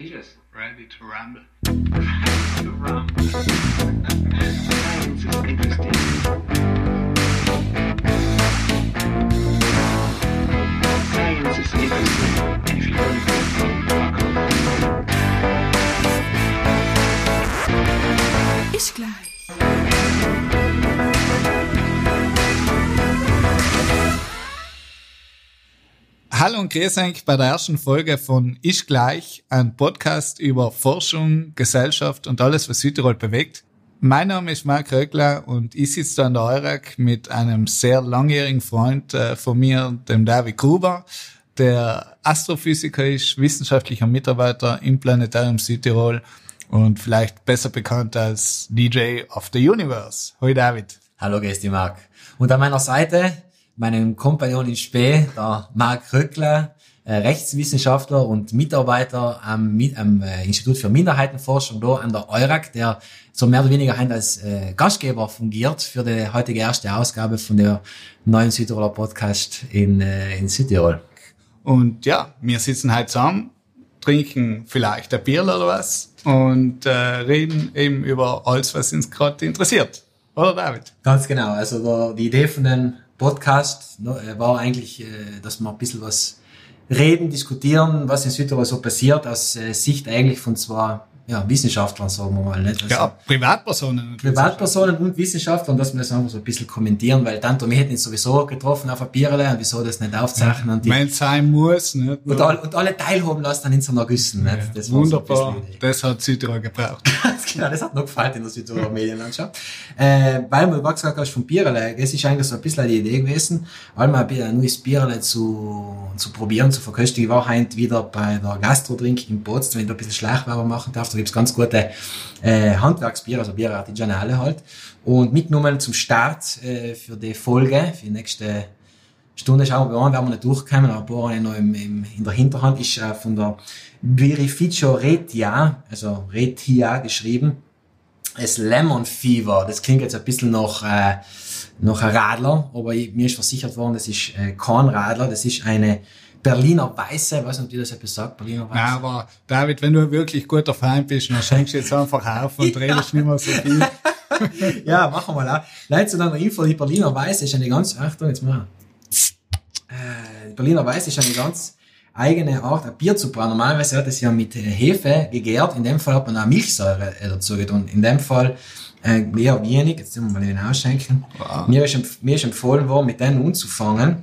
Just ready to ramble. Ready to ramble. Science is interesting. Science is interesting. If you don't Hallo und grüß euch bei der ersten Folge von Ich gleich, ein Podcast über Forschung, Gesellschaft und alles, was Südtirol bewegt. Mein Name ist Marc Röckler und ich sitze da an der Eurak mit einem sehr langjährigen Freund äh, von mir, dem David Gruber, der Astrophysiker ist, wissenschaftlicher Mitarbeiter im Planetarium Südtirol und vielleicht besser bekannt als DJ of the Universe. Hoi David. Hallo, grüß dich, Marc. Und an meiner Seite, meinem Kompagnon in Spee, der Marc Röckler, äh, Rechtswissenschaftler und Mitarbeiter am, am äh, Institut für Minderheitenforschung da an der EURAC, der so mehr oder weniger als äh, Gastgeber fungiert für die heutige erste Ausgabe von der neuen Südtiroler Podcast in, äh, in Südtirol. Und ja, wir sitzen heute zusammen, trinken vielleicht ein Bier oder was und äh, reden eben über alles, was uns gerade interessiert. Oder David? Ganz genau. Also der, die Idee von dem Podcast ne, äh, war eigentlich, äh, dass wir ein bisschen was reden, diskutieren, was in Südtirol so passiert, aus äh, Sicht eigentlich von zwei ja, Wissenschaftlern, sagen wir mal. Nicht? Also Ja, Privatpersonen. Privatpersonen und Wissenschaftlern, dass wir das einfach so ein bisschen kommentieren, weil Tanto, wir hätten uns sowieso getroffen auf ein Bierle und wieso das nicht aufzeichnen und, die, Wenn es sein muss, nicht? und, all, und alle teilhaben lassen dann in so einer Güssen. Nicht? Das so Wunderbar. Idee. Das hat Südtirol gebraucht. Genau, das hat noch gefallen in der Südtiroler Medienlandschaft. Äh, weil gerade gesagt hast vom Bierle, das ist eigentlich so ein bisschen die Idee gewesen, einmal ein neues Bierle zu, zu probieren, zu verköstigen. Ich war heute wieder bei der Gastrodrink in Potsdam, wenn da ein bisschen Schleichwerbung machen darf, da gibt's ganz gute äh, Handwerksbier, also Bier Artigianale halt. Und mitgenommen zum Start äh, für die Folge, für die nächste Stunde schauen wir an, werden wir nicht durchkommen, aber ein paar habe ich noch im, im, in der Hinterhand ist äh, von der Verificio Retia, also Retia geschrieben, es Lemon Fever. Das klingt jetzt ein bisschen nach, äh, nach ein Radler, aber ich, mir ist versichert worden, das ist äh, kein Radler, das ist eine Berliner Weiße, ich weiß nicht, wie das etwas sagt, Berliner Weiße. Nein, aber David, wenn du wirklich guter Fan bist, dann schenkst du jetzt einfach auf und redest nicht mehr so viel. Ja, machen wir mal auch. Leute, zu deiner Info, die Berliner Weiße ist eine ganz, Achtung, jetzt mal. Äh, die Berliner Weiße ist eine ganz eigene Art, ein Bier zu brauen. Normalerweise wird es ja mit Hefe gegärt. In dem Fall hat man auch Milchsäure äh, dazu getan. In dem Fall äh, eher wenig. Jetzt müssen wir mal den ausschenken. Wow. Mir, ist, mir ist empfohlen worden, mit denen anzufangen.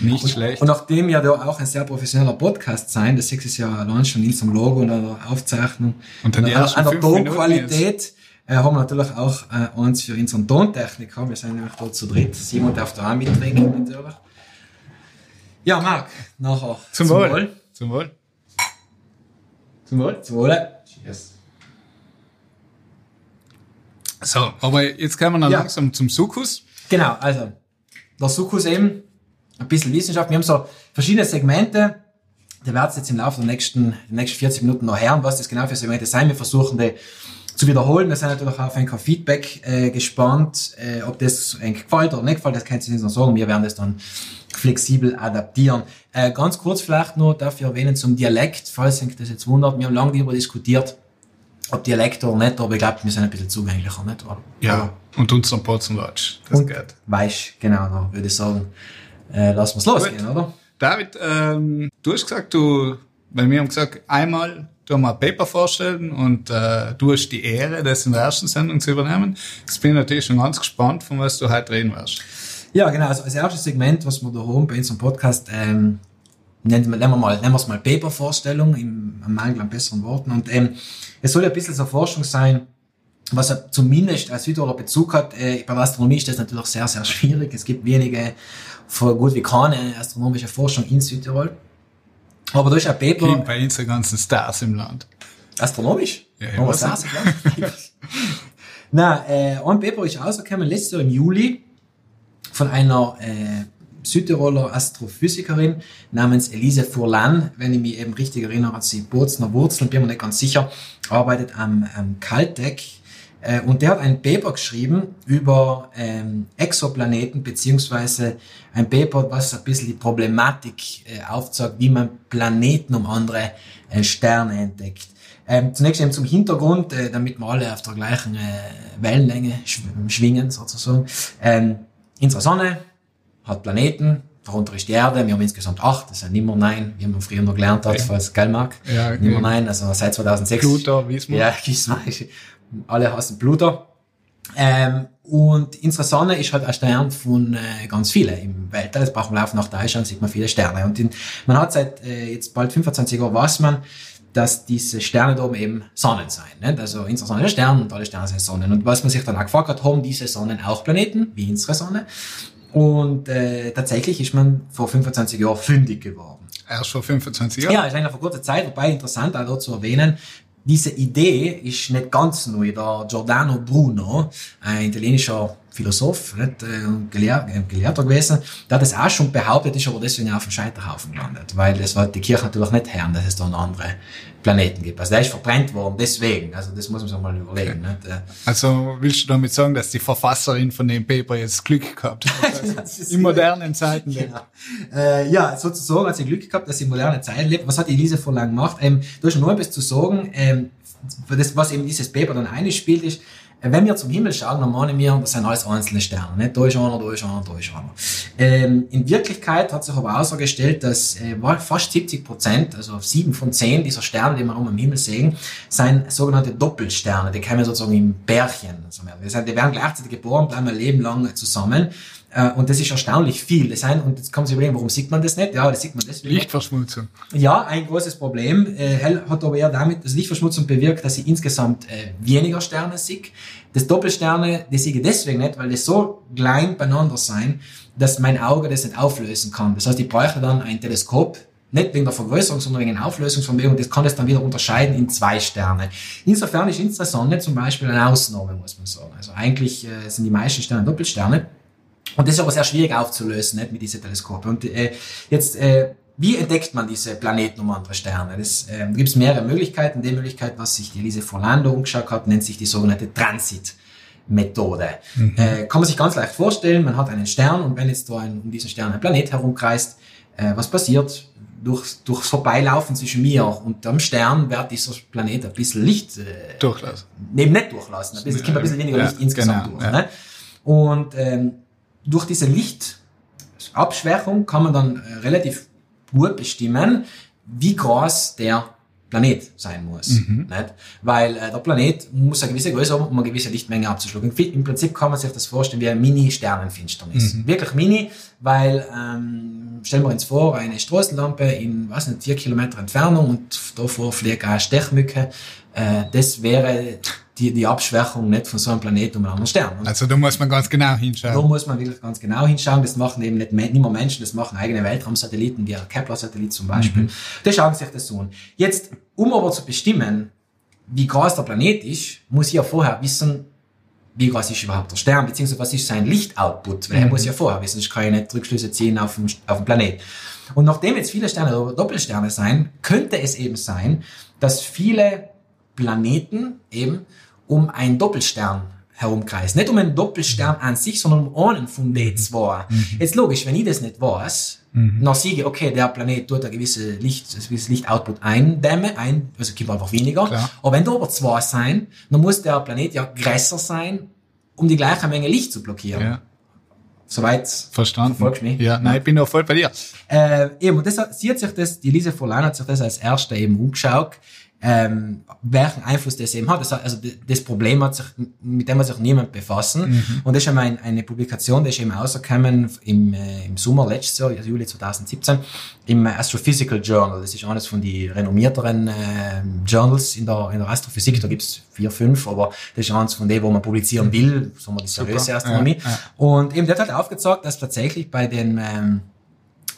Nicht schlecht. Und nachdem wir da auch ein sehr professioneller Podcast sein, das ist ja allein schon in unserem Logo und an der Aufzeichnung, Und dann die an, ersten an der Tonqualität, äh, haben wir natürlich auch äh, uns für unseren Tontechniker, wir sind nämlich da zu dritt, Simon darf da auch mittrinken natürlich. Ja, Marc, nachher Zum Wohl. Zum Wohl. Zum Wohl. Zum Wohl. Cheers. So, aber jetzt kommen wir noch Ja. langsam zum Sukus. Genau, also der Sukus eben, ein bisschen Wissenschaft. Wir haben so verschiedene Segmente. Der werdet jetzt im Laufe der nächsten, der nächsten 40 Minuten noch hören, was das genau für Segmente sein. Wir versuchen die zu wiederholen. Wir sind natürlich auch auf ein Feedback äh, gespannt, äh, ob das eigentlich gefällt oder nicht gefällt. Das kann ich jetzt noch sagen. Wir werden das dann flexibel adaptieren. Äh, ganz kurz vielleicht noch dafür erwähnen zum Dialekt, falls sich das jetzt wundert. Wir haben lange darüber diskutiert, ob Dialekt oder nicht, aber ich glaube, wir sind ein bisschen zugänglicher, nicht? Oder? Ja. Und unseren Potzenwatch. Das Und geht. Weich, genau, da würde ich sagen, äh, lassen wir's losgehen, oder? David, ähm, du hast gesagt, du, weil wir haben gesagt, einmal du mal ein Paper vorstellen und äh, du hast die Ehre, das in der ersten Sendung zu übernehmen. Jetzt bin ich natürlich schon ganz gespannt, von was du heute reden wirst. Ja, genau, also als erstes Segment, was wir da haben bei unserem Podcast, ähm, nennen wir, nennen wir mal, nennen wir es mal Paper-Vorstellung, im am Mangel an besseren Worten. Und ähm, es soll ja ein bisschen so Forschung sein, was er zumindest als Südtiroler Bezug hat. Äh, bei der Astronomie ist das natürlich sehr, sehr schwierig. Es gibt wenige, vor gut wie keine astronomische Forschung in Südtirol. Aber ist ein Paper, bei uns die ganzen Stars im Land. astronomisch? Ja, Haben wir was das gesagt? Na, äh, ein Paper ist rausgekommen letztes Jahr im Juli von einer äh, Südtiroler Astrophysikerin namens Elise Furlan, wenn ich mich eben richtig erinnere, hat sie Bozner Wurzeln, bin mir nicht ganz sicher, arbeitet am, am Caltech Äh, und der hat ein Paper geschrieben über ähm, Exoplaneten, beziehungsweise ein Paper, was ein bisschen die Problematik äh, aufzeigt, wie man Planeten um andere äh, Sterne entdeckt. Ähm, zunächst eben zum Hintergrund, äh, damit wir alle auf der gleichen äh, Wellenlänge schw schwingen, sozusagen. Ähm, unsere Sonne hat Planeten, darunter ist die Erde, wir haben insgesamt acht, das sind nimmer nein, wie man früher noch gelernt hat, Ja. falls es geil mag. Ja, okay. Nimmer nein, also seit 2006. Pluto, Wismar. Ja, Gismar. Alle hassen Pluto. Ähm, und unsere Sonne ist halt ein Stern von äh, ganz vielen im Weltall. Jetzt brauchen wir auf nach Deutschland, sieht man viele Sterne. Und in, man hat seit äh, jetzt bald 25 Jahren weiß man, dass diese Sterne da oben eben Sonnen sein. Nicht? Also unsere Sonne ist ein Stern und alle Sterne sind Sonnen. Und was man sich dann auch gefragt hat, haben diese Sonnen auch Planeten, wie unsere Sonne? Und äh, tatsächlich ist man vor 25 Jahren fündig geworden. Erst vor 25 Jahren. Ja, ist eigentlich vor kurzer Zeit, wobei interessant auch dort zu erwähnen, diese Idee ist nicht ganz neu. Der Giordano Bruno, ein italienischer Philosoph, nicht, äh, Gelehr äh, Gelehrter gewesen, der hat das auch schon behauptet, ist aber deswegen auf dem Scheiterhaufen gelandet, weil das war die Kirche natürlich nicht hören, dass es da noch andere Planeten gibt. Also der ist verbrennt worden, deswegen. Also das muss man sich mal überlegen. Äh, Also willst du damit sagen, dass die Verfasserin von dem Paper jetzt Glück gehabt hat? Ist- In modernen Zeiten. lebt. Genau. Äh, ja, sozusagen hat sie Glück gehabt, dass sie in moderne Zeit lebt. Was hat Elise Vorlang gemacht? Ähm, du hast nur etwas zu sagen, ähm, das, was eben dieses Paper dann einspielt, ist, wenn wir zum Himmel schauen, dann meinen wir, das sind alles einzelne Sterne. Nicht? Ist einer, da ist einer, da ist einer. Ähm, in Wirklichkeit hat sich aber herausgestellt, dass äh, fast 70 Prozent, also sieben von zehn dieser Sterne, die wir am Himmel sehen, sind sogenannte Doppelsterne. Die kommen sozusagen im Bärchen. Also, wir die werden gleichzeitig geboren, bleiben ein Leben lang zusammen. Äh, Und das ist erstaunlich viel. Das sind, und jetzt man sich überlegen, warum sieht man das nicht? Ja, das sieht man deswegen. Lichtverschmutzung. Ja, ein großes Problem. Äh, Hell hat aber eher damit, dass Lichtverschmutzung bewirkt, dass ich insgesamt äh, weniger Sterne sehe. Das Doppelsterne, die sehe ich deswegen nicht, weil die so klein beieinander sein, dass mein Auge das nicht auflösen kann. Das heißt, ich bräuchte dann ein Teleskop, nicht wegen der Vergrößerung, sondern wegen der Auflösungsvermögen. Das kann das dann wieder unterscheiden in zwei Sterne. Insofern ist unsere Sonne zum Beispiel eine Ausnahme, muss man sagen. Also eigentlich äh, sind die meisten Sterne Doppelsterne. Und das ist aber sehr schwierig aufzulösen, nicht, mit diesen Teleskopen. Und äh, jetzt, äh, wie entdeckt man diese Planeten um andere Sterne? Das ähm, gibt es mehrere Möglichkeiten. Die Möglichkeit, was sich die Elise Forlando umgeschaut hat, nennt sich die sogenannte Transit-Methode. Äh, kann man sich ganz leicht vorstellen, man hat einen Stern und wenn jetzt da ein, um diesen Stern ein Planet herumkreist, äh, was passiert? Durch, durchs Vorbeilaufen zwischen mir und dem Stern wird dieser Planet ein bisschen Licht äh, Durchlassen. neben nicht durchlassen. Ein bisschen, es kommt ein bisschen weniger Ja, Licht insgesamt genau, durch. ja. Ne? Und ähm, durch diese Lichtabschwächung kann man dann äh, relativ gut bestimmen, wie groß der Planet sein muss. Mhm. Nicht? Weil äh, der Planet muss eine gewisse Größe haben, um eine gewisse Lichtmenge abzuschlucken. Im Im Prinzip kann man sich das vorstellen wie eine Mini-Sternenfinsternis. Mhm. Wirklich mini, weil ähm, stellen wir uns vor, eine Straßenlampe in, was nicht, vier Kilometer Entfernung und davor fliegt eine Stechmücke. Äh, das wäre die, die Abschwächung nicht von so einem Planeten um einen anderen Stern. Und Also da muss man ganz genau da hinschauen. muss man wirklich ganz genau hinschauen. Das machen eben nicht, nicht nur Menschen, das machen eigene Weltraumsatelliten, wie der Kepler-Satellit zum Beispiel. Mhm. Die schauen sich das so an. Jetzt, um aber zu bestimmen, wie groß der Planet ist, muss ich ja vorher wissen, wie groß ist überhaupt der Stern, beziehungsweise was ist sein Lichtoutput, weil er muss ja vorher wissen, sonst kann ich nicht Rückschlüsse ziehen auf den, auf den Planet. Und nachdem jetzt viele Sterne oder Doppelsterne sein, könnte es eben sein, dass viele Planeten eben um einen Doppelstern herumkreisen. Nicht um einen Doppelstern an sich, sondern um einen von den zwei. Jetzt logisch, wenn ich das nicht weiß, dann sehe ich, okay, der Planet tut ein gewisses Licht, ein gewisses Lichtoutput eindämmen, ein, also gibt einfach weniger. Klar. Aber wenn da aber zwei sein, dann muss der Planet ja größer sein, um die gleiche Menge Licht zu blockieren. Ja, Soweit verstanden. Verfolgst mich? Ja, nein, ich bin auch voll bei dir. äh, eben, und das hat, sie hat sich das, die Lise Forlan hat sich das als erste eben umgeschaut, ähm, welchen Einfluss das eben hat. Das, also das Problem hat sich, mit dem hat sich niemand befassen. Und das ist eben ein, eine Publikation, die ist eben rausgekommen im, äh, im Sommer letztes Jahr, also Juli 2017, im Astrophysical Journal. Das ist eines von den renommierteren äh, Journals in der, in der Astrophysik. Da gibt's vier, fünf, aber das ist eines von denen, wo man publizieren will, sagen wir die seriöse Astronomie. ja, ja. Und eben, der hat halt aufgezeigt, dass tatsächlich bei den ähm,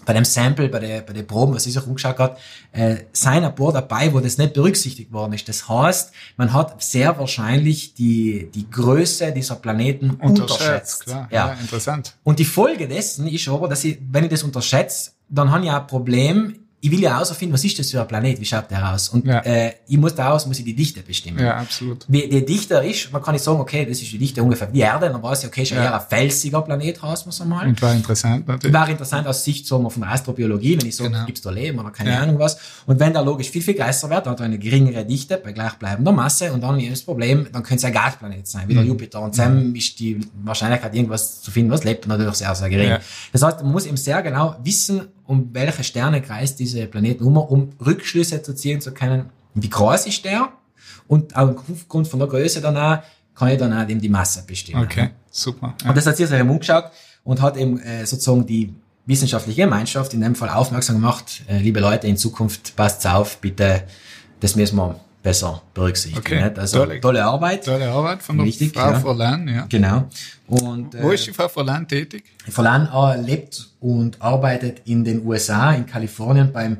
bei dem Sample, bei der, bei der Proben, was ich sich umgeschaut hat, äh, seien ein paar dabei, wo das nicht berücksichtigt worden ist. Das heißt, man hat sehr wahrscheinlich die, die Größe dieser Planeten unterschätzt. Unterschätzt, klar. Ja. Ja. interessant. Und die Folge dessen ist aber, dass ich, wenn ich das unterschätze, dann habe ich auch ein Problem ich will ja herausfinden, was ist das für ein Planet, wie schaut der aus? Und Ja. äh, ich muss daraus muss ich die Dichte bestimmen. Ja, absolut. Wie die dichter ist, man kann nicht sagen, okay, das ist die Dichte ungefähr wie die Erde, dann weiß ich, okay, ist ja eher ein felsiger Planet, heißt man es einmal. Und war interessant natürlich. Wäre interessant aus Sicht wir, von der Astrobiologie, wenn ich sage, Genau. gibt's da Leben oder keine Ja. Ahnung was. Und wenn der logisch viel, viel größer wird, dann hat er eine geringere Dichte bei gleichbleibender Masse und dann ist das Problem, dann könnte es ein Gasplanet sein, wie der Mhm. Jupiter. Und dann ist die Wahrscheinlichkeit, irgendwas zu finden, was lebt, natürlich sehr, sehr gering. Das heißt, man muss eben sehr genau wissen, um welche Sterne kreist diese Planeten um, um Rückschlüsse zu ziehen zu können, wie groß ist der und aufgrund von der Größe danach kann ich dann auch eben die Masse bestimmen. Okay, super. Ja. Und das hat sich eben umgeschaut und hat eben äh, sozusagen die wissenschaftliche Gemeinschaft in dem Fall aufmerksam gemacht, äh, liebe Leute, in Zukunft passt auf, bitte, das müssen wir besser berücksichtigen. Okay? Also tolle- tolle, Arbeit. Tolle Arbeit von der Richtig, Frau ja. Forlan, ja. Genau. Und Wo äh, ist die Frau Forlan tätig? Verlan äh, lebt und arbeitet in den USA, in Kalifornien beim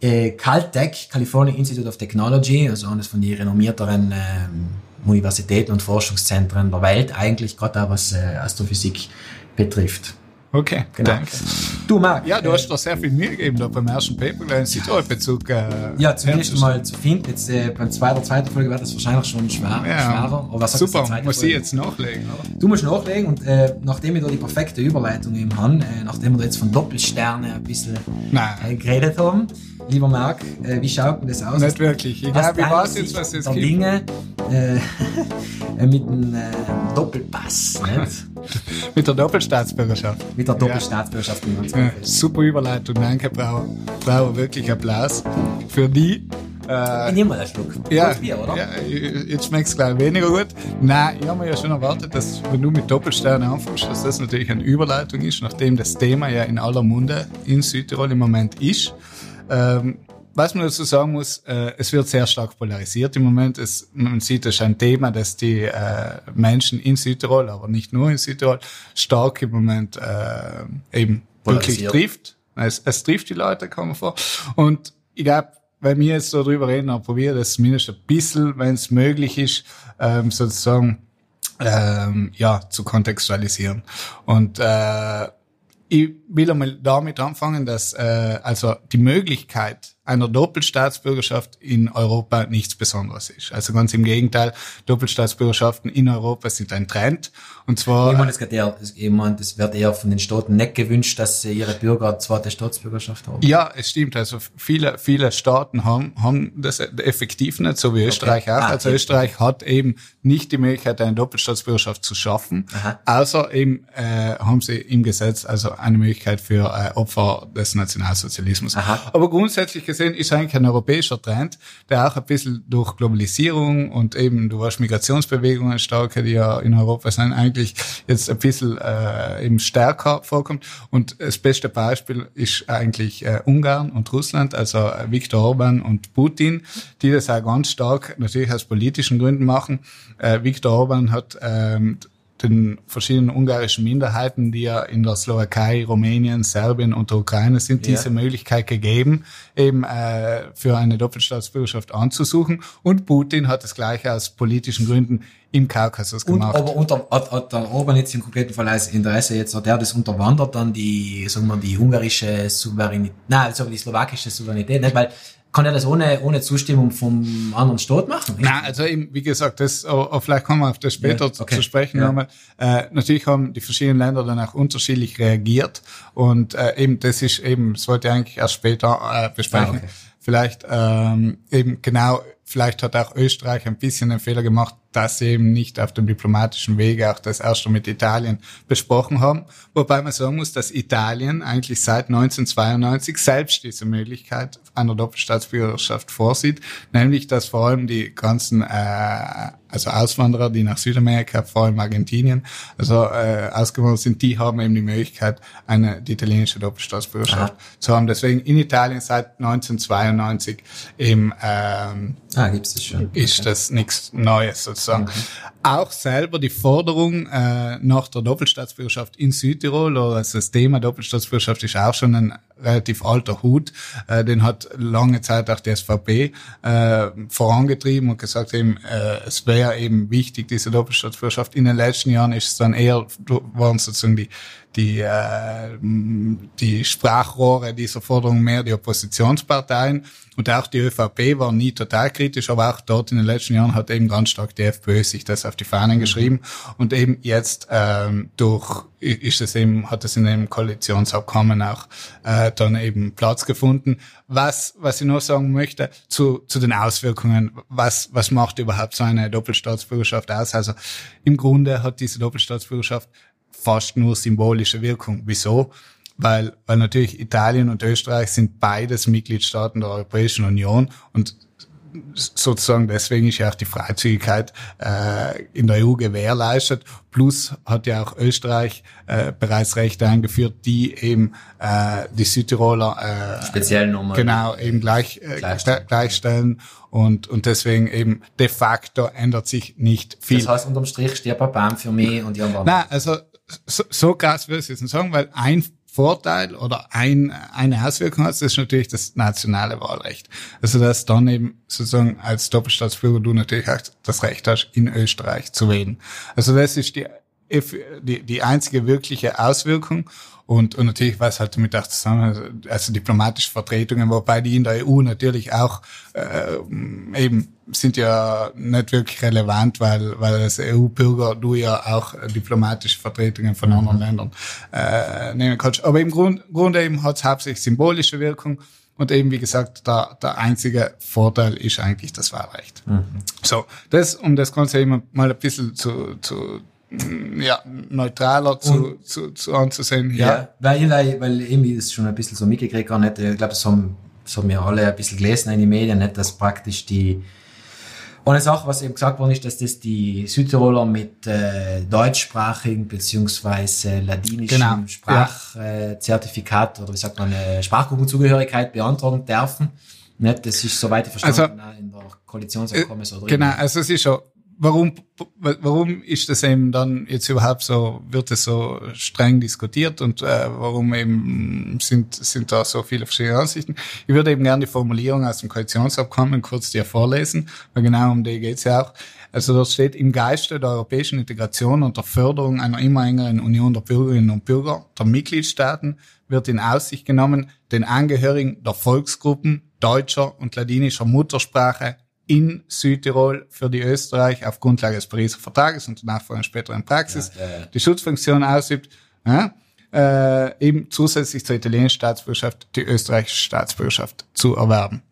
äh, Caltech, California Institute of Technology, also eines von den renommierteren ähm, Universitäten und Forschungszentren der Welt, eigentlich gerade was äh, Astrophysik betrifft. Okay, Genau. danke. Du, Marc. Ja, du äh, hast doch sehr viel Mühe gegeben da beim ersten Paper, einen Südtirol-Bezug. Äh, ja, zumindest mal zu finden. Jetzt äh, beim zweiten, zweiten Folge wird das wahrscheinlich schon schwer, Ja, schwerer. Aber was super, muss ich jetzt nachlegen, oder? Du musst nachlegen und äh, nachdem ich da die perfekte Überleitung eben habe, äh, nachdem wir da jetzt von Doppelsterne ein bisschen äh, geredet haben, lieber Marc, äh, wie schaut denn das aus? nicht wirklich. Ich glaube, ich weiß jetzt, was jetzt gibt. Dinge mit einem äh, Doppelpass, nicht? Mit der Doppelstaatsbürgerschaft. mit der Doppelstaatsbürgerschaft. Ja, super Überleitung, danke, Brauer. Brauer, wirklich Applaus für die. Äh, Ich nehme mal einen Schluck. Ja, Bier, oder? ja, jetzt schmeckt's gleich weniger gut. Nein, ich habe mir ja schon erwartet, dass wenn du mit Doppelsterne anfängst, dass das natürlich eine Überleitung ist, nachdem das Thema ja in aller Munde in Südtirol im Moment ist. Ähm, was man dazu sagen muss, äh, es wird sehr stark polarisiert im Moment. Es, man sieht, es ist ein Thema, das die äh, Menschen in Südtirol, aber nicht nur in Südtirol, stark im Moment äh, eben wirklich trifft. Es, es trifft die Leute, kommen vor. Und ich glaube, wenn wir jetzt so drüber reden, dann probiere das zumindest ein bisschen, wenn es möglich ist, ähm, sozusagen ähm, ja zu kontextualisieren. Und äh, ich will einmal damit anfangen, dass äh, also die Möglichkeit einer Doppelstaatsbürgerschaft in Europa nichts Besonderes ist. Also ganz im Gegenteil, Doppelstaatsbürgerschaften in Europa sind ein Trend. Und zwar Ich meine, es, geht eher, ich meine, es wird eher von den Staaten nicht gewünscht, dass sie ihre Bürger eine zweite Staatsbürgerschaft haben. Ja, es stimmt. Also viele, viele Staaten haben, haben das effektiv nicht, so wie Österreich auch. Ah, also okay. Österreich hat eben nicht die Möglichkeit, eine Doppelstaatsbürgerschaft zu schaffen. Aha. Außer eben äh, haben sie im Gesetz also eine Möglichkeit für äh, Opfer des Nationalsozialismus. Aha. Aber grundsätzlich gesehen ist eigentlich ein europäischer Trend, der auch ein bisschen durch Globalisierung und eben durch Migrationsbewegungen starke, die ja in Europa sind, eigentlich jetzt ein bisschen äh, eben stärker vorkommt. Und das beste Beispiel ist eigentlich äh, Ungarn und Russland, also äh, Viktor Orban und Putin, die das auch ganz stark natürlich aus politischen Gründen machen. Äh, Viktor Orban hat ähm, den verschiedenen ungarischen Minderheiten, die ja in der Slowakei, Rumänien, Serbien und der Ukraine sind, Ja. diese Möglichkeit gegeben, eben äh, für eine Doppelstaatsbürgerschaft anzusuchen. Und Putin hat das gleiche aus politischen Gründen im Kaukasus Und, gemacht. aber unter, hat, hat der Orban jetzt im konkreten Fall als Interesse jetzt, hat er das unterwandert dann die, sagen wir, die ungarische Souveränität, nein, also die slowakische Souveränität, nicht? Weil, kann er das ohne, ohne Zustimmung vom anderen Staat machen? Na, also eben, wie gesagt, das, aber, aber vielleicht kommen wir auf das später Ja, okay. zu sprechen Ja. nochmal. Äh, natürlich haben die verschiedenen Länder dann auch unterschiedlich reagiert und äh, eben das ist eben, das wollte ich eigentlich erst später äh, besprechen. Ah, okay. Vielleicht ähm, eben genau, vielleicht hat auch Österreich ein bisschen einen Fehler gemacht, dass sie eben nicht auf dem diplomatischen Wege auch das erste mit Italien besprochen haben. Wobei man sagen muss, dass Italien eigentlich seit 1992 selbst diese Möglichkeit einer Doppelstaatsbürgerschaft vorsieht, nämlich dass vor allem die ganzen äh, also Auswanderer, die nach Südamerika, vor allem Argentinien, also äh, ausgewandert sind, die haben eben die Möglichkeit, eine die italienische Doppelstaatsbürgerschaft Aha. zu haben. Deswegen in Italien seit 1992 eben ähm, Ah, gibt's das schon. ist das nichts Neues sozusagen. Auch selber die Forderung äh, nach der Doppelstaatsbürgerschaft in Südtirol oder also das Thema Doppelstaatsbürgerschaft ist auch schon ein relativ alter Hut. Äh, den hat lange Zeit auch die SVP äh, vorangetrieben und gesagt eben, äh, es wäre eben wichtig, diese Doppelstaatsbürgerschaft. In den letzten Jahren ist es dann eher, waren sozusagen die, die, äh, die Sprachrohre dieser Forderung mehr die Oppositionsparteien. Und auch die ÖVP war nie total kritisch, aber auch dort in den letzten Jahren hat eben ganz stark die FPÖ sich das auf die Fahnen geschrieben. Und eben jetzt ähm, durch ist es eben, hat es in dem Koalitionsabkommen auch äh, dann eben Platz gefunden. Was, was ich noch sagen möchte zu, zu den Auswirkungen, was, was macht überhaupt so eine Doppelstaatsbürgerschaft aus? Also im Grunde hat diese Doppelstaatsbürgerschaft fast nur symbolische Wirkung. Wieso? Weil, weil natürlich Italien und Österreich sind beides Mitgliedstaaten der Europäischen Union und sozusagen deswegen ist ja auch die Freizügigkeit äh, in der EU gewährleistet. Plus hat ja auch Österreich äh, bereits Rechte eingeführt, die eben äh, die Südtiroler äh, speziell Nummer genau eben gleich äh, gleichstellen. gleichstellen und und deswegen eben de facto ändert sich nicht viel. Das heißt unterm Strich stirbt ein Baum für mich und die anderen. Nein, also so, so krass würde ich jetzt nicht sagen, weil ein Vorteil oder ein, eine Auswirkung hat, ist natürlich das nationale Wahlrecht. Also dass dann eben sozusagen als Doppelstaatsbürger du natürlich auch das Recht hast, in Österreich zu wählen. Also das ist die, die, die einzige wirkliche Auswirkung. Und, und natürlich was halt damit auch zusammen, also diplomatische Vertretungen, wobei die in der EU natürlich auch äh, eben sind ja nicht wirklich relevant, weil, weil als EU-Bürger du ja auch diplomatische Vertretungen von anderen Ländern äh, nehmen kannst. Aber im Grund, Grunde eben hat es hauptsächlich symbolische Wirkung. Und eben, wie gesagt, der, der einzige Vorteil ist eigentlich das Wahlrecht. Mhm. So, das, um das Ganze eben mal ein bisschen zu, zu ja, neutraler zu, zu, zu anzusehen. Ja, ja weil, weil, weil irgendwie ist schon ein bisschen so mitgekriegt, gar nicht, ich glaube, das haben, das haben wir alle ein bisschen gelesen in den Medien, nicht, dass praktisch die, eine Sache, was eben gesagt worden ist, dass das die Südtiroler mit äh, deutschsprachigen beziehungsweise ladinischem genau, Sprachzertifikat ja. äh, oder wie sagt man, äh, Sprachgruppenzugehörigkeit beantragen dürfen. Nicht? Das ist, soweit ich verstanden also, in der Koalitionsabkommen so drin. Genau, also es ist schon warum, warum ist das eben dann jetzt überhaupt so, wird es so streng diskutiert und äh, warum eben sind, sind da so viele verschiedene Ansichten? Ich würde eben gerne die Formulierung aus dem Koalitionsabkommen kurz dir vorlesen, weil genau um die geht's ja auch. Also dort steht, im Geiste der europäischen Integration und der Förderung einer immer engeren Union der Bürgerinnen und Bürger der Mitgliedstaaten wird in Aussicht genommen, den Angehörigen der Volksgruppen deutscher und ladinischer Muttersprache in Südtirol für die Österreich auf Grundlage des Pariser Vertrages und danach vor einer späteren Praxis ja, ja, ja. die Schutzfunktion ausübt, äh, eben zusätzlich zur italienischen Staatsbürgerschaft die österreichische Staatsbürgerschaft zu erwerben.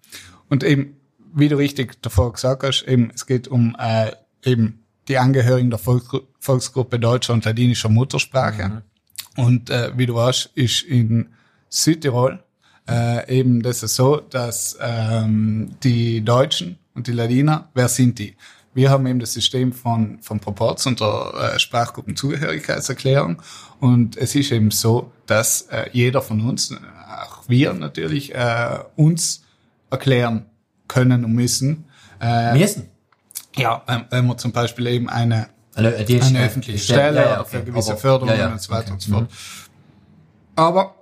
Und eben, wie du richtig davor gesagt hast, eben es geht um äh, eben die Angehörigen der Volksgru Volksgruppe deutscher und ladinischer Muttersprache. Mhm. Und äh, wie du weißt, ist in Südtirol äh, eben das ist so, dass ähm, die Deutschen und die Ladiner, wer sind die? Wir haben eben das System von, von Proports und der äh, Sprachgruppenzugehörigkeitserklärung. Und es ist eben so, dass äh, jeder von uns, äh, auch wir natürlich, äh, uns erklären können und müssen. Äh, müssen? Ja, wenn, wenn wir zum Beispiel eben eine, eine, eine öffentliche Stelle ja, ja, okay. für gewisse Förderungen ja, und so weiter okay. und so fort. Mhm. Aber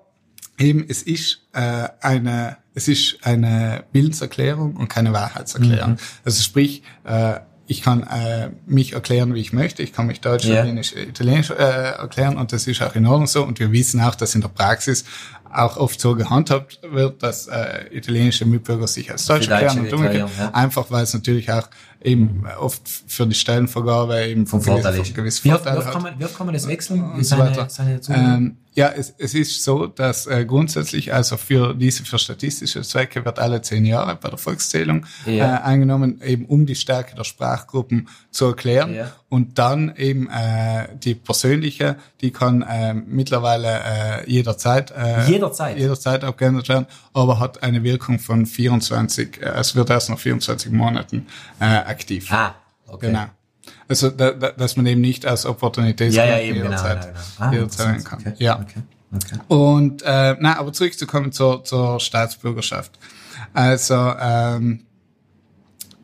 eben, es ist äh, eine es ist eine Willenserklärung und keine Wahrheitserklärung. Mhm. Also sprich, äh, ich kann äh, mich erklären, wie ich möchte. Ich kann mich Deutsch, yeah. Italienisch, Italienisch äh, erklären und das ist auch in Ordnung so. Und wir wissen auch, dass in der Praxis auch oft so gehandhabt wird, dass äh, italienische Mitbürger sich als Deutsch erklären und umgekehrt. Ja. Einfach weil es natürlich auch eben oft für die Stellenvergabe eben vom Vorteil ist. Gewisse wie, oft, wie, oft kann man, wie oft kann man das wechseln? Und so weiter. Seine, seine ähm, ja, es, es ist so, dass äh, grundsätzlich, also für diese, für statistische Zwecke wird alle zehn Jahre bei der Volkszählung ja. äh, eingenommen, eben um die Stärke der Sprachgruppen zu erklären. Ja. Und dann eben äh, die persönliche, die kann äh, mittlerweile äh, jederzeit, äh, jederzeit jederzeit abgeändert werden, aber hat eine Wirkung von 24, äh, es wird erst nach 24 Monaten äh, aktiv. Ah, okay. Genau. Also, da, da, dass man eben nicht als Opportunität ja, ja, eben, jederzeit, genau, genau, genau. Ah, jederzeit kann. Okay, ja. Okay, okay. Und äh, na, aber zurückzukommen zur, zur Staatsbürgerschaft. Also, ähm,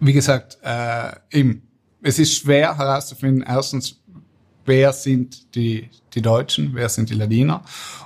wie gesagt, äh, eben, es ist schwer herauszufinden, erstens, wer sind die, die Deutschen, wer sind die Ladiner.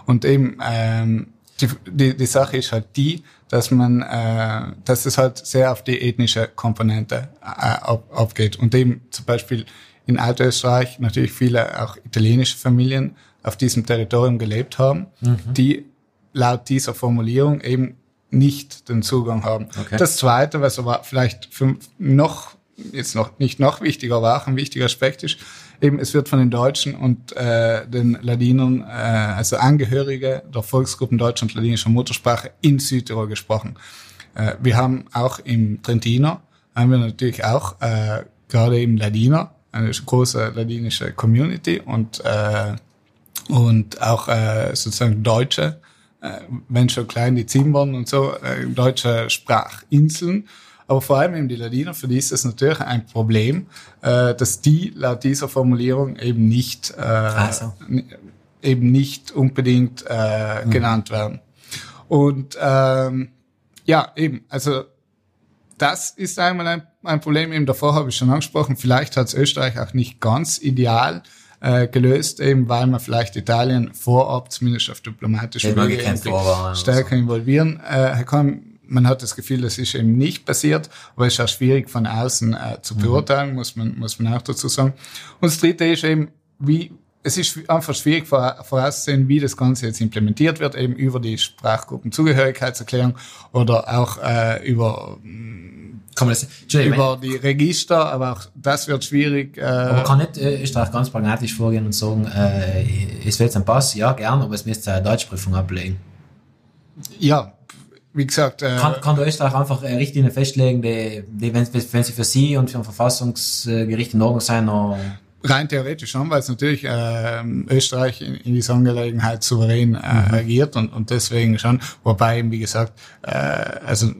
Und eben, ähm, die, die, die Sache ist halt die, dass man, äh, dass es halt sehr auf die ethnische Komponente äh, ab, abgeht. Und eben zum Beispiel in Altösterreich natürlich viele auch italienische Familien auf diesem Territorium gelebt haben, die laut dieser Formulierung eben nicht den Zugang haben. Okay. Das Zweite, was aber vielleicht für noch jetzt noch nicht noch wichtiger, aber auch ein wichtiger Aspekt ist, eben es wird von den Deutschen und äh, den Ladinern, äh, also Angehörige der Volksgruppen deutscher und ladinischer Muttersprache in Südtirol gesprochen. Äh, wir haben auch im Trentino, haben wir natürlich auch äh, gerade im Ladiner, eine große ladinische Community und äh, und auch äh, sozusagen deutsche, äh, wenn schon klein die Zimbern und so, äh, deutsche Sprachinseln. Aber vor allem eben die Ladiner, für die ist es natürlich ein Problem, äh, dass die laut dieser Formulierung eben nicht, äh, so. n- eben nicht unbedingt äh, genannt werden. Und ähm, ja, eben, also das ist einmal ein, ein Problem, eben davor habe ich schon angesprochen, vielleicht hat es Österreich auch nicht ganz ideal äh, gelöst, eben weil man vielleicht Italien vorab, zumindest auf diplomatischer Wege, stärker involvieren. Äh, Komm, man hat das Gefühl, das ist eben nicht passiert, aber es ist auch schwierig von außen äh, zu beurteilen, muss man, muss man auch dazu sagen. Und das Dritte ist eben, wie es ist einfach schwierig vor- vorauszusehen, wie das Ganze jetzt implementiert wird, eben über die Sprachgruppenzugehörigkeitserklärung oder auch äh, über, Kann man das, Entschuldigung, über die Register, aber auch das wird schwierig. Äh, aber kann nicht äh, Österreich ganz pragmatisch vorgehen und sagen, äh, es wird ein Pass, ja, gern, aber es müsste eine Deutschprüfung ablegen. ja, wie gesagt, äh, Kann, kann der Österreich einfach äh, Richtlinien festlegen, die, die wenn, wenn sie für Sie und für ein Verfassungsgericht in Ordnung sein, noch Rein theoretisch schon, weil es natürlich ähm, Österreich in, in dieser Angelegenheit souverän äh, agiert und, und deswegen schon, wobei eben, wie gesagt, äh, also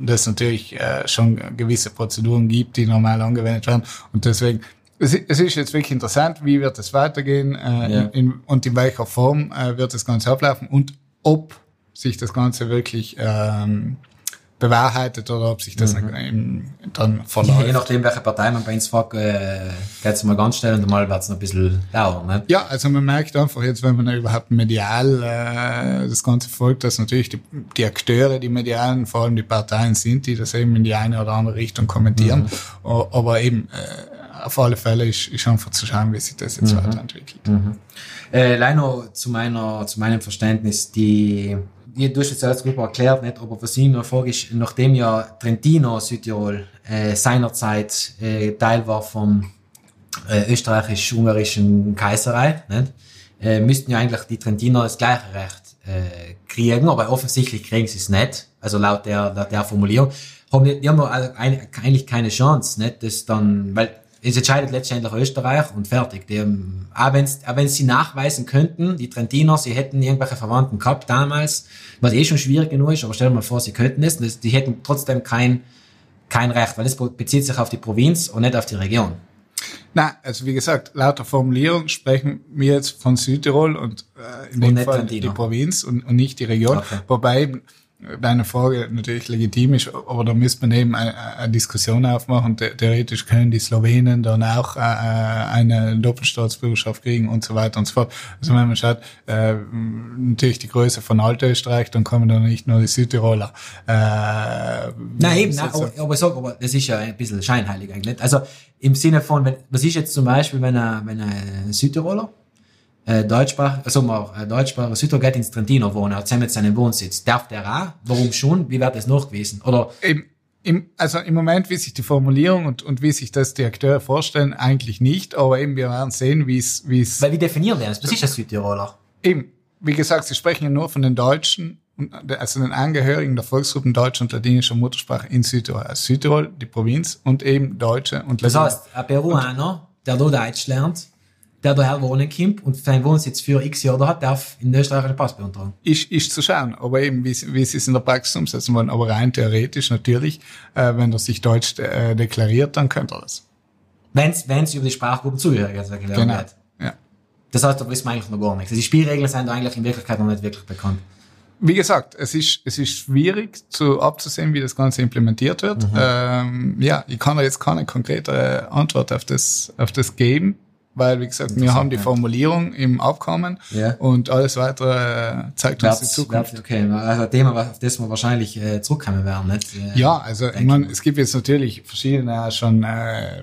das natürlich äh, schon gewisse Prozeduren gibt, die normal angewendet werden. Und deswegen es, es ist jetzt wirklich interessant, wie wird es weitergehen äh, Ja. in, in, und in welcher Form äh, wird das Ganze ablaufen und ob sich das Ganze wirklich ähm, bewahrheitet oder ob sich das eben dann verläuft. je nachdem, welche Partei man bei uns fragt, äh, geht es mal ganz schnell und mal wird es noch ein bisschen dauern. Ne? Ja, also man merkt einfach jetzt, wenn man überhaupt medial äh, das Ganze folgt, dass natürlich die, die Akteure, die medialen, vor allem die Parteien sind, die das eben in die eine oder andere Richtung kommentieren. O- Aber eben äh, auf alle Fälle ist, ist einfach zu schauen, wie sich das jetzt weiterentwickelt. Äh, Leino, zu meiner, zu meinem Verständnis, die, die du hast jetzt alles gut erklärt, nicht, aber was ich noch frage ist, nachdem ja Trentino, Südtirol, äh, seinerzeit äh, Teil war vom äh, österreichisch-ungarischen Kaiserreich, nicht, äh, müssten ja eigentlich die Trentiner das gleiche Recht äh, kriegen, aber offensichtlich kriegen sie es nicht, also laut der, laut der Formulierung, haben die, die haben eigentlich keine Chance, nicht, das dann, weil es entscheidet letztendlich Österreich und fertig. Die, haben- auch wenn sie nachweisen könnten, die Trentiner, sie hätten irgendwelche Verwandten gehabt damals, was eh schon schwierig genug ist, aber stell dir mal vor, sie könnten es, die hätten trotzdem kein, kein Recht, weil es bezieht sich auf die Provinz und nicht auf die Region. Na, also wie gesagt, laut der Formulierung sprechen wir jetzt von Südtirol und äh, in dem nicht Fall Trentino. die Provinz und, und nicht die Region. Okay. Wobei deine Frage natürlich legitim ist, aber da müsste man eben eine, eine Diskussion aufmachen. The- Theoretisch können die Slowenen dann auch äh, eine Doppelstaatsbürgerschaft kriegen und so weiter und so fort. Also wenn man schaut, äh, natürlich die Größe von Altösterreich, dann kommen da nicht nur die Südtiroler. Äh, Nein, eben, nein, aber, aber ich sag, aber das ist ja ein bisschen scheinheilig eigentlich. Also im Sinne von, wenn, was ist jetzt zum Beispiel, wenn ein, wenn ein Südtiroler, äh, Deutschsprach, also mal, äh, Deutschspracher Südtiroler geht ins Trentino wohnen, hat zusammen seinen Wohnsitz. Darf der auch? Warum schon? Wie wird das nachgewiesen? Oder, Im, im, also im Moment, wie sich die Formulierung und, und wie sich das die Akteure vorstellen, eigentlich nicht, aber eben wir werden sehen, wie es, wie es weil wie definieren die das? Was ist ein Südtiroler? Eben, wie gesagt, Sie sprechen ja nur von den Deutschen, also den Angehörigen der Volksgruppen deutscher und ladinischer Muttersprache in Südtirol. Also Südtirol, die Provinz und eben Deutsche und Das Ladiner. heißt, ein Peruaner, der da Deutsch lernt, der daher wohnen kommt und seinen Wohnsitz für x Jahre hat, darf in Österreich einen Pass beantragen. ist, ist zu schauen, aber eben, wie, sie- wie sie es in der Praxis umsetzen wollen. Aber rein theoretisch natürlich, äh, wenn er sich Deutsch äh, deklariert, dann könnte er das. Wenn's, wenn's über die Sprachgruppen zugehörig erklärt Genau. wird. Ja. Das heißt, da wissen wir eigentlich noch gar nichts. Die Spielregeln sind eigentlich in Wirklichkeit noch nicht wirklich bekannt. Wie gesagt, es ist, es ist schwierig zu abzusehen, wie das Ganze implementiert wird. Ähm, ja, ich kann da jetzt keine konkrete Antwort auf das, auf das geben, weil, wie gesagt, wir haben die. Formulierung im Abkommen Ja. und alles weitere äh, zeigt uns die Zukunft. Okay, also ein Thema, auf das wir wahrscheinlich äh, zurückkommen werden. Nicht? Äh, Ja, also ich meine, es gibt jetzt natürlich verschiedene schon äh,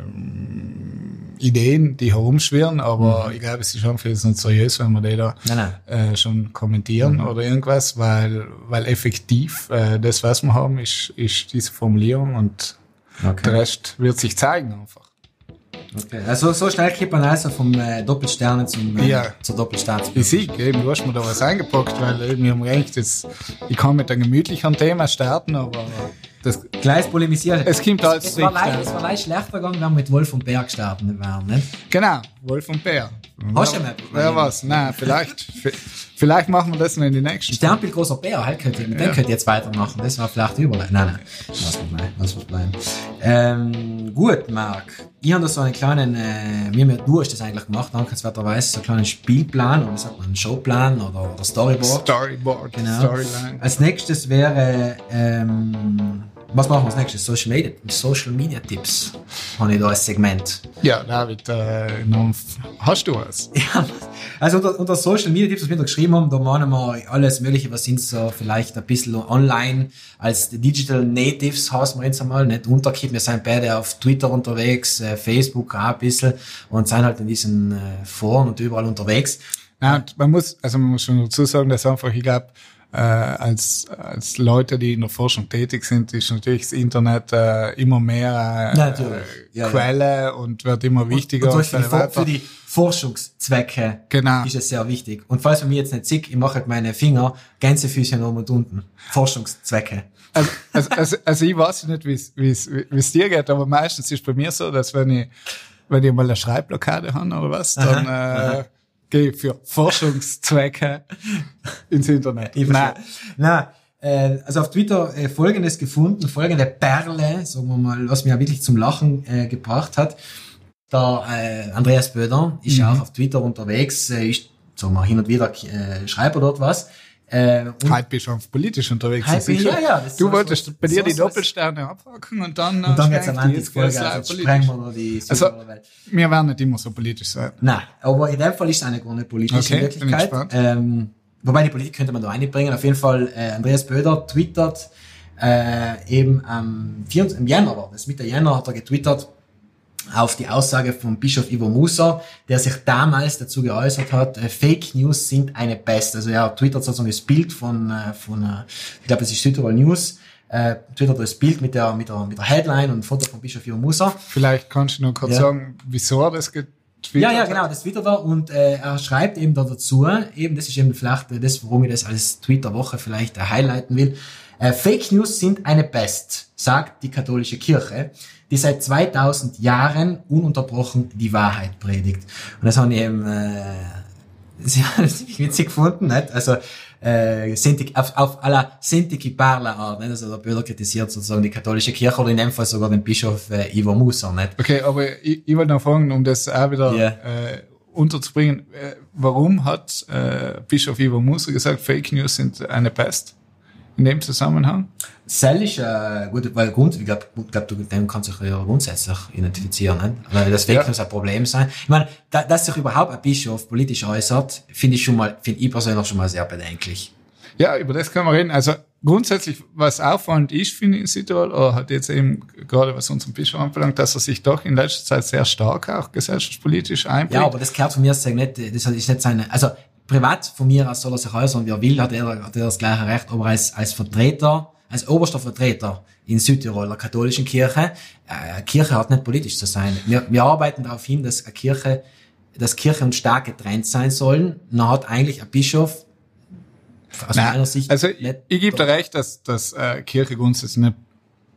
Ideen, die herumschwirren, aber ich glaube, es ist schon viel nicht seriös, wenn wir die da Nein, nein. äh, schon kommentieren oder irgendwas, weil, weil effektiv äh, das, was wir haben, ist, ist diese Formulierung und der Okay. Rest wird sich zeigen einfach. Okay. Also so schnell kippt man also vom äh, Doppelsterne zum, äh, Ja. zur Doppelstaatsbürger. Ich sehe, eben, du hast mir da was eingepackt, weil irgendwie haben wir gedacht, jetzt, ich kann mit einem gemütlichen Thema starten, aber das, Gleich polemisieren. Es kommt alles es, es, war leicht, es war leicht schlechter gegangen, wenn wir mit Wolf und Bär gestartet wären, ne? genau, Wolf und Bär. Hast du mal- Wer was? Nein, vielleicht, vielleicht machen wir das noch in die nächsten. Sternbild großer Bär, halt könnt ihr, mit dem könnt ihr jetzt weitermachen. Das war vielleicht überleiten. Nein, nein. Lass mal bleiben, lass mal bleiben. Ähm, gut, Marc. Ich habe da so einen kleinen, äh, mir, du hast das eigentlich gemacht, dankenswerterweise, so einen kleinen Spielplan, oder wie sagt man, einen Showplan oder, oder Storyboard. Storyboard, Genau. Storyline. Als nächstes wäre, ähm, was machen wir als nächstes? Social Media, Social Media Tipps. Habe ich da als Segment. Ja, David, äh, hast du was? Ja, also unter, unter Social Media Tipps, was wir da geschrieben haben, da meinen wir alles Mögliche, was sind so vielleicht ein bisschen online als Digital Natives, heißen wir jetzt einmal, nicht unterkippen. Wir sind beide auf Twitter unterwegs, äh, Facebook auch ein bisschen und sind halt in diesen äh, Foren und überall unterwegs. Ja, man muss, also man muss schon dazu sagen, dass einfach, ich glaube, äh, als, als Leute, die in der Forschung tätig sind, ist natürlich das Internet äh, immer mehr äh, äh, Ja, ja. Quelle und wird immer wichtiger. Und, Und, für, für die Forschungszwecke Genau. ist es sehr wichtig. Und falls man mich jetzt nicht sieht, ich mache halt meine Finger Gänsefüßchen oben und unten. Forschungszwecke. Also, also, also, also ich weiß nicht, wie es- dir geht, aber meistens ist bei mir so, dass wenn ich, wenn ich mal eine Schreibblockade habe oder was, dann äh, gehe ich für Forschungszwecke ins Internet. Ich Nein. Na, äh, also auf Twitter äh, folgendes gefunden, folgende Perle, sagen wir mal, was mir wirklich zum Lachen äh, gebracht hat. Der äh, Andreas Böder ist ja auch auf Twitter unterwegs, äh, ist, sagen wir, hin und wieder äh, schreibt er dort was. Äh, Heute bist du politisch unterwegs. Schon- ja, ja, das du wolltest was- bei dir das die Doppelsterne abhaken und dann, und dann jetzt geht's Anti-Folge, live also sprengen wir die Also-. Wir werden nicht immer so politisch sein. Nein, aber in dem Fall ist es eine gar nicht politisch Okay, Wirklichkeit. Ähm, wobei die Politik könnte man da einbringen. Auf jeden Fall, äh, Andreas Böder twittert äh, eben am 24, im Jänner war das, Mitte Jänner hat er getwittert auf die Aussage von Bischof Ivo Musa, der sich damals dazu geäußert hat, äh, Fake News sind eine Pest. Also er twittert sozusagen das Bild von, äh, von äh, ich glaube, das ist Südtirol News, äh, twittert das Bild mit der, mit der, mit der Headline und ein Foto von Bischof Ivo Musa. Vielleicht kannst du noch kurz Ja. sagen, wieso er das getwittert Ja, ja, genau, das twittert er und äh, er schreibt eben da dazu, eben das ist eben vielleicht das, warum ich das als Twitter-Woche vielleicht äh, highlighten will. Äh, Fake News sind eine Pest, sagt die katholische Kirche, die seit 2000 Jahren ununterbrochen die Wahrheit predigt. Und das haben eben äh, ziemlich witzig gefunden, nicht? Also äh, Sinti, auf, auf aller Sinti Parla Art, nicht? Also der Böder kritisiert sozusagen die katholische Kirche oder in dem Fall sogar den Bischof äh, Ivo Musa, nicht? Okay, aber ich, ich wollte noch fragen, um das auch wieder Ja. äh, unterzubringen, äh, warum hat äh, Bischof Ivo Musa gesagt, Fake News sind eine Pest? In dem Zusammenhang? Cell ist äh, gut, weil Grund, ich glaube, glaub, du dem kannst du dich ja grundsätzlich identifizieren, nicht? Weil das Fake Ja. Ein Problem sein. Ich meine, da, dass sich überhaupt ein Bischof politisch äußert, finde ich schon mal, finde ich persönlich schon mal sehr bedenklich. Ja, über das können wir reden. Also grundsätzlich, was auffallend ist, finde ich, in Südtirol, oder hat jetzt eben gerade was unseren Bischof anbelangt, dass er sich doch in letzter Zeit sehr stark auch gesellschaftspolitisch einbringt. Ja, aber das gehört von mir sagen nicht, das ist nicht seine, also privat von mir aus soll er sich äußern, wie er will, hat er, hat er das gleiche Recht, aber als, als Vertreter, als oberster Vertreter in Südtirol, der katholischen Kirche, äh, Kirche hat nicht politisch zu sein. Wir, wir arbeiten darauf hin, dass eine Kirche, dass Kirche und Staat getrennt sein sollen. Dann hat eigentlich ein Bischof aus Nein, meiner Sicht also ich, ich gebe dir recht, dass, dass äh, Kirche grundsätzlich nicht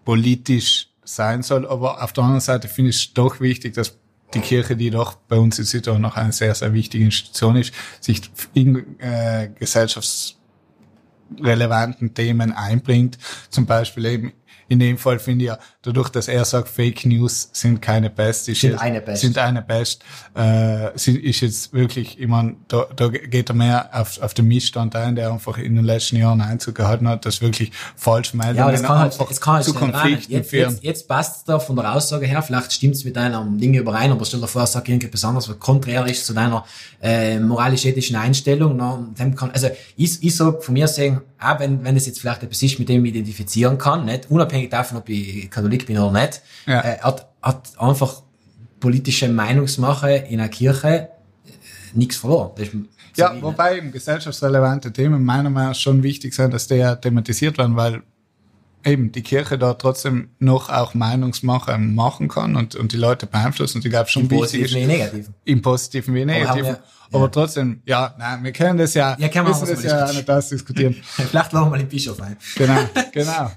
politisch sein soll, aber auf der anderen Seite finde ich es doch wichtig, dass die Kirche, die doch bei uns in Südtirol noch eine sehr, sehr wichtige Institution ist, sich in äh, gesellschaftsrelevanten Themen einbringt. Zum Beispiel eben in dem Fall finde ich ja, dadurch, dass er sagt, Fake News sind keine Pest, ist Sind jetzt, eine Pest. sind eine Pest, äh, sind, ist jetzt wirklich, ich meine, da, da geht er mehr auf, auf den Missstand ein, der einfach in den letzten Jahren Einzug gehalten hat, dass wirklich Falschmeldungen Ja, aber das kann halt, das kann halt zu. Konflikten Jetzt, führen. jetzt, jetzt passt es da von der Aussage her, vielleicht stimmt es mit einem Ding überein, aber stell dir vor, sag irgendetwas anderes, was konträr ist zu deiner äh, moralisch-ethischen Einstellung. Na, dem kann, also ich, ich sag von mir sagen, auch wenn, wenn es jetzt vielleicht etwas ist, mit dem ich identifizieren kann, nicht, unabhängig davon, ob ich Katholik bin oder nicht, Ja. äh, hat, hat einfach politische Meinungsmache in einer Kirche äh, nichts verloren. Ja, wie- wobei eben gesellschaftsrelevante Themen meiner Meinung nach schon wichtig sind, dass die ja thematisiert werden, weil eben die Kirche da trotzdem noch auch Meinungsmache machen kann und, und die Leute beeinflussen. Und ich glaube schon im Positiven wie im Negativen. im Positiven wie im Aber Negativen. wir- Aber ja. trotzdem, ja, nein, wir können das ja, Ja, können wir das ja nicht ausdiskutieren. Vielleicht lachen wir mal den Bischof ein. genau, genau.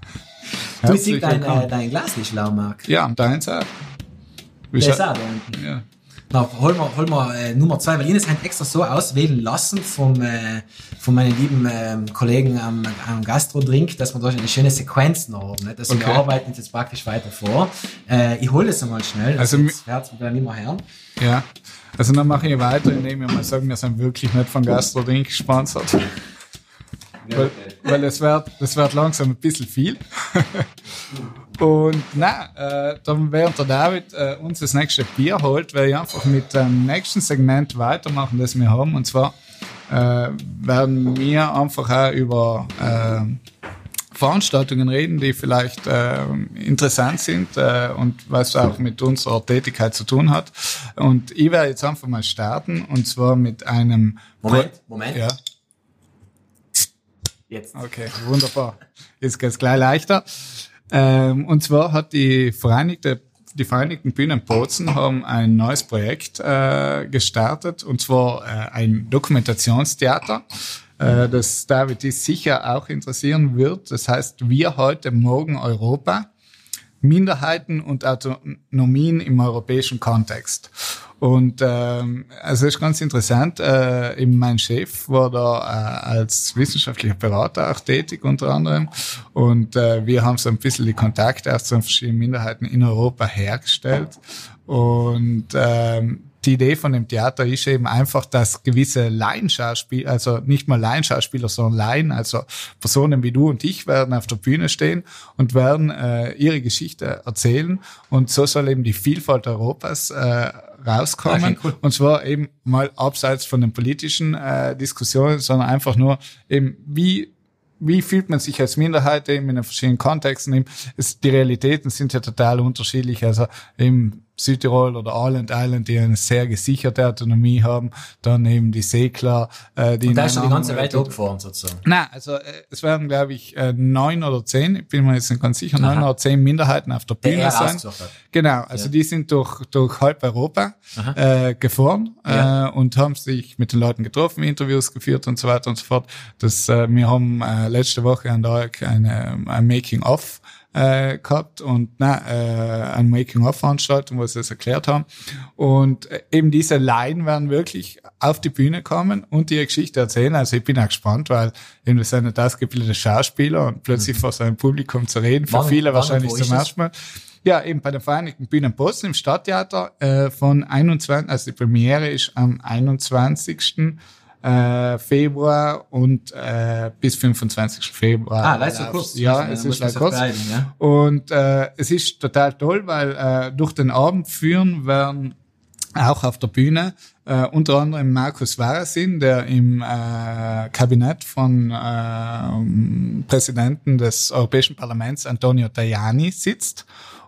Du siehst dein, äh, dein Glas nicht schlau, Marc. Ja, deins auch. Der ist auch ja. Na, hol mal, hol mal äh, Nummer zwei, weil Ines hat extra so auswählen lassen vom, äh, von meinen lieben ähm, Kollegen am, am Gastro-Drink, dass wir da eine schöne Sequenz noch haben. Ne? Dass Okay. wir arbeiten jetzt praktisch weiter vor. Äh, ich hole das einmal schnell. Also mi- jetzt wird's wieder nicht mehr hören. Ja. Also dann mache ich weiter, indem wir mal sagen, wir sind wirklich nicht von Gastrodrink gesponsert. Weil, weil es wird, das wird langsam ein bisschen viel. Und na, äh, dann während der David äh, uns das nächste Bier holt, werde ich einfach mit dem nächsten Segment weitermachen, das wir haben. Und zwar äh, werden wir einfach auch über äh, Veranstaltungen reden, die vielleicht äh, interessant sind äh, und was auch mit unserer Tätigkeit zu tun hat. Und ich werde jetzt einfach mal starten und zwar mit einem Moment, Moment. Ja, Jetzt. okay, wunderbar. Jetzt geht's gleich leichter. Ähm, und zwar hat die Vereinigte die Vereinigten Bühnen Bozen haben ein neues Projekt äh, gestartet und zwar äh, ein Dokumentationstheater, äh, das David dich sicher auch interessieren wird. Das heißt, wir heute morgen Europa. Minderheiten und Autonomien im europäischen Kontext. Und ähm, also es ist ganz interessant. Äh, eben mein Chef war da äh, als wissenschaftlicher Berater auch tätig unter anderem. Und äh, wir haben so ein bisschen die Kontakte auch zu den verschiedenen Minderheiten in Europa hergestellt. Und ähm, die Idee von dem Theater ist eben einfach, dass gewisse Laienschauspieler, also nicht mal Laienschauspieler, sondern Laien, also Personen wie du und ich werden auf der Bühne stehen und werden äh, ihre Geschichte erzählen. Und so soll eben die Vielfalt Europas äh, rauskommen. Okay, cool. Und zwar eben mal abseits von den politischen äh, Diskussionen, sondern einfach nur eben, wie wie fühlt man sich als Minderheit eben in den verschiedenen Kontexten? Eben, es, die Realitäten sind ja total unterschiedlich. Also eben Südtirol oder Island Island, die eine sehr gesicherte Autonomie haben, dann eben die Segler, äh, die Und da ist schon die ganze Welt abgefahren, sozusagen. Nein, also äh, es werden, glaube ich, äh, neun oder zehn, ich bin mir jetzt nicht ganz sicher, neun Aha. oder zehn Minderheiten auf der Der Bühne er sein. Genau, also Ja. die sind durch, durch halb Europa Aha. äh, gefahren Ja. äh, und haben sich mit den Leuten getroffen, Interviews geführt und so weiter und so fort. Das, äh, wir haben äh, letzte Woche an der eine, ein Making-of äh, gehabt und na, äh, ein Making-of-Veranstaltung, wo sie das erklärt haben. Und äh, eben diese Laien werden wirklich auf die Bühne kommen und ihre Geschichte erzählen. Also ich bin auch gespannt, weil eben das sind nicht ausgebildete Schauspieler und plötzlich vor so einem Publikum zu reden, für Wann- viele wann wahrscheinlich zum ersten Mal. Ja, eben bei den Vereinigten Bühnen Bozen im Stadttheater äh, von 21, also die Premiere ist am 21. Äh, Februar und äh, bis 25. Februar. Ah, kurz. Ja, es ist beeilen, ja. Und äh, es ist total toll, weil äh, durch den Abend führen werden auch auf der Bühne äh, unter anderem Markus Warasin, der im äh, Kabinett von äh, Präsidenten des Europäischen Parlaments Antonio Tajani sitzt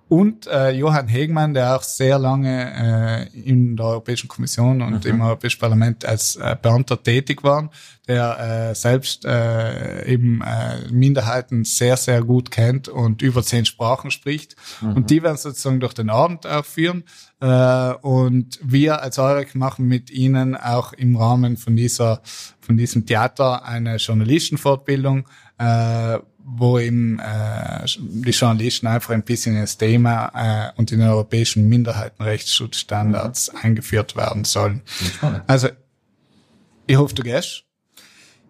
und äh, Johann Hegmann, der auch sehr lange äh, in der Europäischen Kommission und im Europäischen Parlament als äh, Beamter tätig war, der äh, selbst äh, eben äh, Minderheiten sehr, sehr gut kennt und über zehn Sprachen spricht. Und die werden sozusagen durch den Abend auch führen. Äh, und wir als EUREC machen mit ihnen auch im Rahmen von dieser, von diesem Theater eine Journalistenfortbildung, äh, wo eben äh, die Journalisten einfach ein bisschen in das Thema äh, und in den europäischen Minderheitenrechtsschutzstandards eingeführt werden sollen. Also, ich hoffe, du gehst.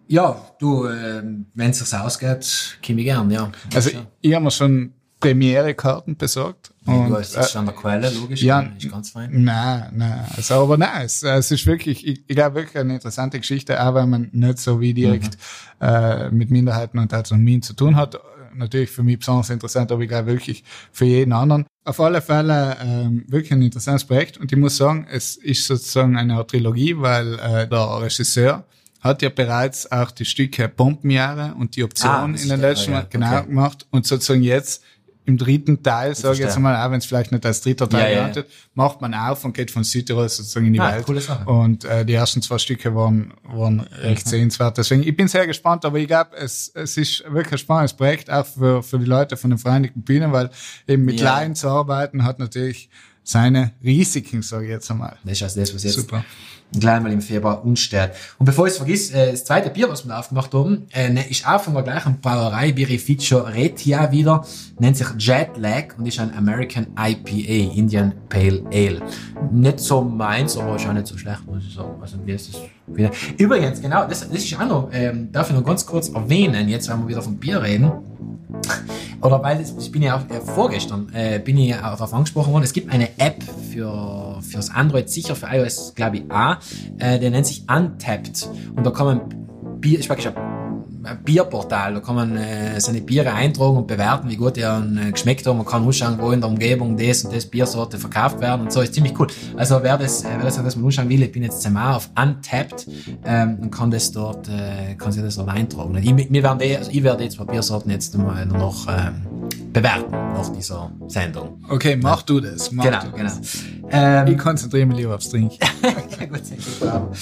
Ja, du, ähm, wenn es sich ausgeht, komme ich gern, ja. Also, ja. ich habe mir schon Premiere-Karten besorgt. du Und, hast jetzt äh, an der Quelle, logisch, ja, ist ganz fein. Nein, nein. Also, aber nein, es, es ist wirklich, ich, ich glaube wirklich eine interessante Geschichte, auch wenn man nicht so wie direkt Mhm. äh, mit Minderheiten und Autonomien zu tun hat. Natürlich für mich besonders interessant, aber ich glaube wirklich für jeden anderen. Auf alle Fälle ähm, wirklich ein interessantes Projekt und ich muss sagen, es ist sozusagen eine Trilogie, weil äh, der Regisseur hat ja bereits auch die Stücke Bombenjahre und die Option Ah, das in den letzten ja, Mal genau okay. gemacht und sozusagen jetzt im dritten Teil, sage ich jetzt mal, auch wenn es vielleicht nicht als dritter Teil Ja, ja, genannt wird, macht man auf und geht von Südtirol sozusagen in die Ah, Welt. coole Sache. Und äh, die ersten zwei Stücke waren, waren recht sehenswert. Deswegen, ich bin sehr gespannt, aber ich glaube, es, es ist wirklich ein spannendes Projekt, auch für, für die Leute von den Vereinigten Bühnen, weil eben mit Ja. Laien zu arbeiten hat natürlich seine Risiken, sage ich jetzt einmal. Das ist also das, was jetzt Super. Gleich mal im Februar unsteht. Und bevor ich es vergiss, äh, das zweite Bier, was wir aufgemacht haben, äh, ne, ist auch von der gleichen Brauerei, Birrificio Retia wieder, nennt sich Jetlag und ist ein American IPA, Indian Pale Ale. Nicht so meins, aber ist auch nicht so schlecht, muss ich sagen. Also, wie ist das wieder? Übrigens, genau, das, das ist auch noch, ähm, darf ich noch ganz kurz erwähnen, jetzt, wenn wir wieder vom Bier reden. Oder weil das, ich bin ja auch äh, vorgestern äh, bin ich ja darauf angesprochen worden. Es gibt eine App für fürs Android, sicher für iOS, glaube ich, auch. Äh, der nennt sich Untapped und da kann man Bier, ich praktisch ein ein Bierportal, da kann man äh, seine Biere eintragen und bewerten, wie gut die an, äh, geschmeckt haben. Man kann anschauen, wo in der Umgebung das und das Biersorte verkauft werden und so. Ist ziemlich cool. Also wer das, äh, wer das, das mal anschauen will, ich bin jetzt einmal auf Untapped ähm, und kann das dort, äh, kann sich das dort eintragen. Und ich, wir werden die, also ich werde jetzt mal Biersorten jetzt mal noch ähm, bewerten nach dieser Sendung. Okay, mach du das. Mach Genau, du genau. das. Ähm, Ich konzentriere mich lieber aufs Trinken. sehr gut, bravo.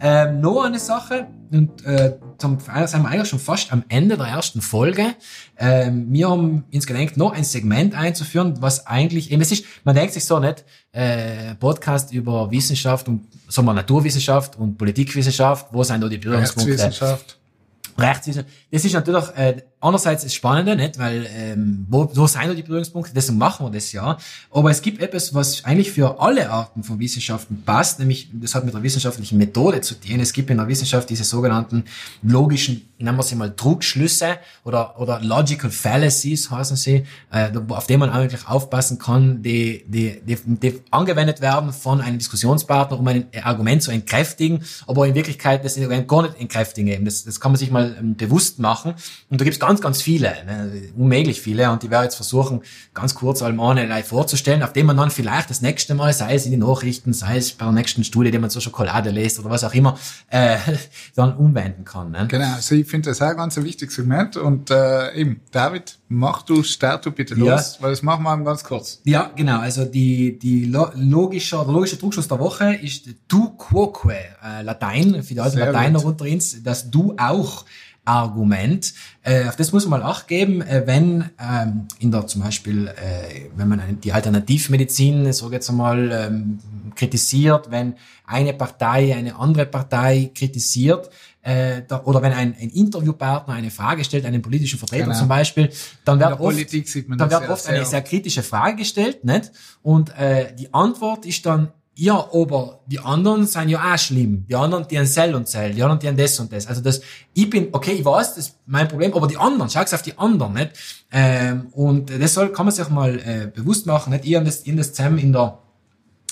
ähm, noch eine Sache, und äh, zum, sind wir eigentlich schon fast am Ende der ersten Folge. Ähm, wir haben uns gedenkt, noch ein Segment einzuführen, was eigentlich, eben, es ist, man denkt sich so nicht, äh, Podcast über Wissenschaft und, sagen wir, Naturwissenschaft und Politikwissenschaft, wo sind da die Berührungspunkte? Rechtswissenschaft. Rechtswissenschaft. Das ist natürlich äh, einerseits das Spannende, nicht? Weil ähm, wo, wo sind da die Berührungspunkte? Deswegen machen wir das ja. Aber es gibt etwas, was eigentlich für alle Arten von Wissenschaften passt, nämlich das hat mit der wissenschaftlichen Methode zu tun. Es gibt in der Wissenschaft diese sogenannten logischen, nennen wir sie mal Trugschlüsse oder oder logical fallacies heißen sie, äh, auf die man eigentlich aufpassen kann, die, die, die, die angewendet werden von einem Diskussionspartner, um ein Argument zu entkräftigen, aber in Wirklichkeit das Argument gar nicht entkräftigen eben. Das, das kann man sich mal ähm, bewusst machen. Und da gibt's ganz, ganz viele, ne, unmöglich viele. Und ich werde jetzt versuchen, ganz kurz allem eine vorzustellen, auf dem man dann vielleicht das nächste Mal, sei es in die Nachrichten, sei es bei der nächsten Studie, die man zur Schokolade lässt oder was auch immer, äh, dann umwenden kann. Ne? Genau, also ich finde das auch ein ganz ein wichtiges Segment. Und äh, eben, David, mach du, start du bitte Ja. los, weil das machen wir ganz kurz. Ja, genau. Also die, die lo logische, der logische Trugschluss der Woche ist du quoque, äh, Latein, für die alten Lateiner unter uns, das du auch Argument. Äh, auf das muss man mal acht geben, äh, wenn ähm, in der zum Beispiel, äh, wenn man eine, die Alternativmedizin, so jetzt einmal, ähm, kritisiert, wenn eine Partei eine andere Partei kritisiert, äh, da, oder wenn ein, ein Interviewpartner eine Frage stellt, einen politischen Vertreter Genau. zum Beispiel, dann wird oft, dann wird oft eine sehr. sehr kritische Frage gestellt, nicht? Und äh, die Antwort ist dann, ja, aber die anderen sind ja auch schlimm. Die anderen, die haben Zell und Zell, die anderen, die haben das und das. Also das, ich bin, okay, ich weiß, das ist mein Problem, aber die anderen, schau's auf die anderen, nicht? Ähm, und das soll, kann man sich mal äh, bewusst machen, nicht? Ich habe das, hab das zusammen in der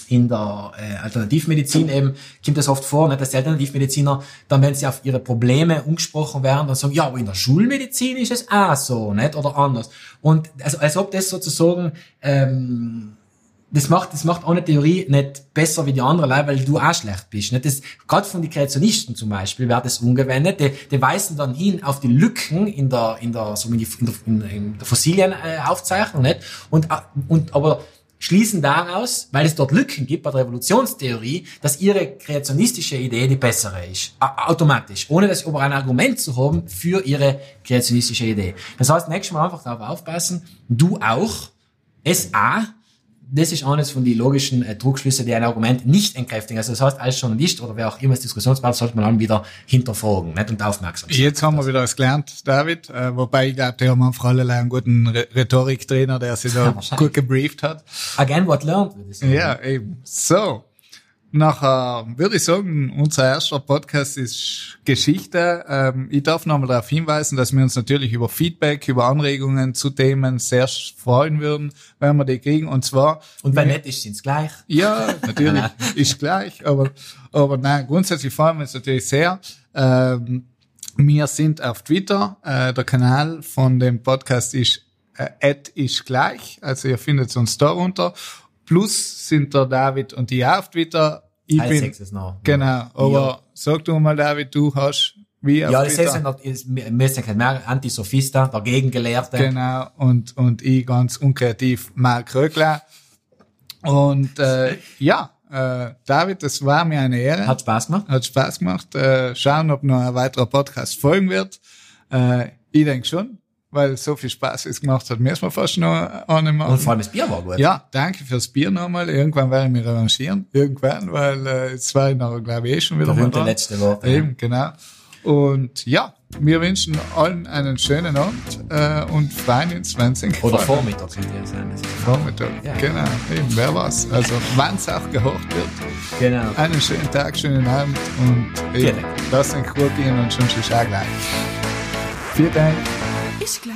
in der äh, Alternativmedizin eben kommt das oft vor, nicht, dass die Alternativmediziner dann, wenn sie auf ihre Probleme umgesprochen werden, dann sagen, ja, aber in der Schulmedizin ist es auch so, nicht oder anders. Und also als ob das sozusagen ähm, das macht, das macht eine Theorie nicht besser wie die andere, Leute, weil du auch schlecht bist. Nicht? Das, gerade von den Kreationisten zum Beispiel wird das umgewendet. Die, die weisen dann hin auf die Lücken in der, in der, so in, die, in der, in, in der Fossilienaufzeichnung, nicht? Und, äh, und, aber schließen daraus, weil es dort Lücken gibt bei der Evolutionstheorie, dass ihre kreationistische Idee die bessere ist. Automatisch. Ohne das aber ein Argument zu haben für ihre kreationistische Idee. Das heißt, nächstes Mal einfach darauf aufpassen, du auch, es auch, das ist eines von den logischen äh, Trugschlüsse, die ein Argument nicht entkräftigen. Also das heißt, als Journalist oder wer auch immer als Diskussionspartner sollte man dann wieder hinterfragen nicht? und aufmerksam sein. Jetzt haben wir wieder was gelernt, David. Äh, wobei ich glaube, die haben einfach alle einen guten Re Rhetoriktrainer, der sich da wahrscheinlich. gut gebrieft hat. Again, what learned. Ja, eben. So. Nachher würde ich sagen, unser erster Podcast ist Geschichte. Ähm, ich darf nochmal darauf hinweisen, dass wir uns natürlich über Feedback, über Anregungen zu Themen sehr freuen würden, wenn wir die kriegen. Und zwar, Und wenn nicht, ist es gleich. ja, natürlich, ist gleich, aber, aber nein, grundsätzlich freuen wir uns natürlich sehr. Ähm, wir sind auf Twitter. Äh, der Kanal von dem Podcast ist äh, ist gleich. Also ihr findet uns da runter. Plus sind der David und ich auf Twitter. Ich bin, sechstes noch. genau. Aber sag du mal, David, du hast wie Ja, das ist ja noch, wir müssen nicht mehr Antisophista, der Gegengelehrte. Genau, und, und ich ganz unkreativ Mark Röckler. Und äh, ja, äh, David, es war mir eine Ehre. Hat Spaß gemacht. Hat Spaß gemacht. Äh, schauen, ob noch ein weiterer Podcast folgen wird. Äh, ich denke schon, weil so viel Spaß es gemacht hat, müssen wir fast noch eine machen. Und vor allem das Bier war gut. Ja, danke fürs Bier nochmal. Irgendwann werde ich mich revanchieren. Irgendwann, weil äh, jetzt war ich noch, glaube ich, eh schon wieder mal dran. letzte Worte. Eben, genau. Und ja, wir wünschen allen einen schönen Abend äh, und freuen uns, wenn es in Oder Vormittag könnte ja sein. Vormittag. Ja. Genau, eben, wer weiß. Also, wann es auch gehört wird. Genau. Einen schönen Tag, schönen Abend und eben, lasst den Krug gehen und schon schon gleich. Vielen Dank. Ist gleich.